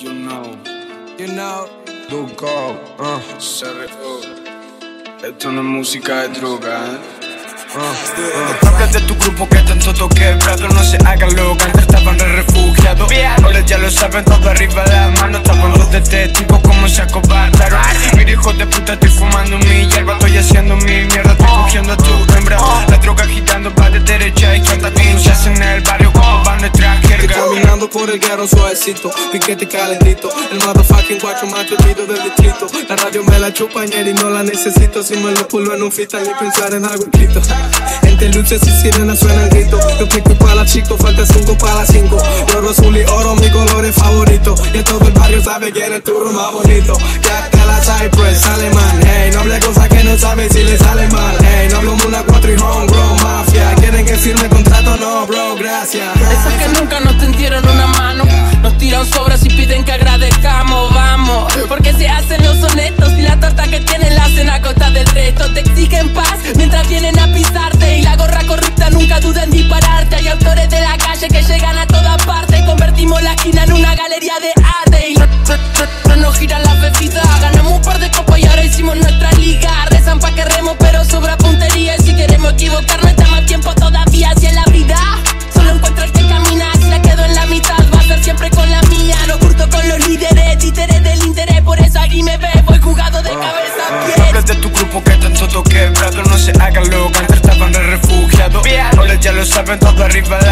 You know, You know, Duco, uh, CRO. Esto no es música de droga, eh. Uh, Habla de tu grupo que tanto toqué, brother, no se hagan loca, antes estaban re refugiados. Ahora ya lo saben, todo arriba de la mano. Estaban los de suavecito, piquete calentito. El motherfucking guacho más querido del distrito. La radio me la chupa y no la necesito. Si me lo pulo en un freestyle y pensar en algo escrito. Entre luces y sirenas suena el grito. Yo pico para chico, falta cinco para cinco. Oro, azul y oro, mi colores favorito. Y todo el barrio sabe quién es tu más bonito. Te la Cypress, alemán. Hey, no hable cosas que no sabes si le sale mal. Hey, no hablo una cuatro y homegrown mafia. Quieren que firme contrato, no, bro, gracias. Esos que nunca nos tendieron calle que llegan a todas partes. Convertimos la esquina en una galería de arte. Y no, no, no, no nos giran las bebidas Ganamos un par de copas y ahora hicimos nuestra liga. Rezan pa' que remo pero sobra puntería. Y si queremos equivocarnos estamos a tiempo todavía Si en la vida. Solo encuentro el que camina, si la quedo en la mitad va a ser siempre con la mía. No curto con los líderes, títeres del interés, por eso aquí me ve, voy jugado de cabeza a pies. Hablas de tu grupo que tanto toqué, brother, no se hagan loca, antes estaban refugiados. Ahora ya lo saben, todo arriba de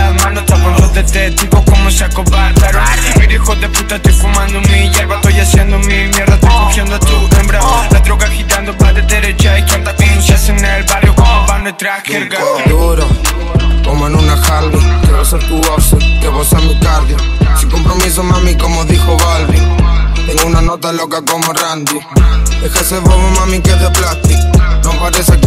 tipo como se acobardaron Mira hijo de puta, estoy fumando mi hierba Estoy haciendo mi mierda, estoy cogiendo a tu hembra. La droga agitando va de derecha a izquierda Bien se hace en el barrio como va nuestra jerga. Duro, como en una Harley. Quiero ser tu voz, que vos seas mi cardio. Sin compromiso, mami, como dijo Balvin. Tengo una nota loca como Randy. Deja ese bobo, mami, que es de plástico. No parece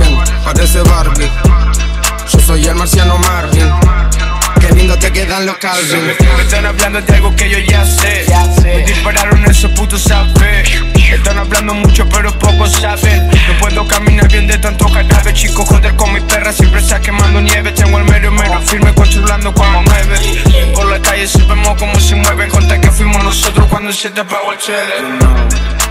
Me están hablando de algo que yo ya sé. Me dispararon esos putos sabes. Están hablando mucho pero poco saben. No puedo caminar bien de tanto jarabe, chico. Joder con mi perra siempre está quemando nieve. Tengo el mero mero firme controlando cuando mueve. Por la calle si vemos cómo se mueve. Conta que fuimos nosotros cuando se te apagó el chile.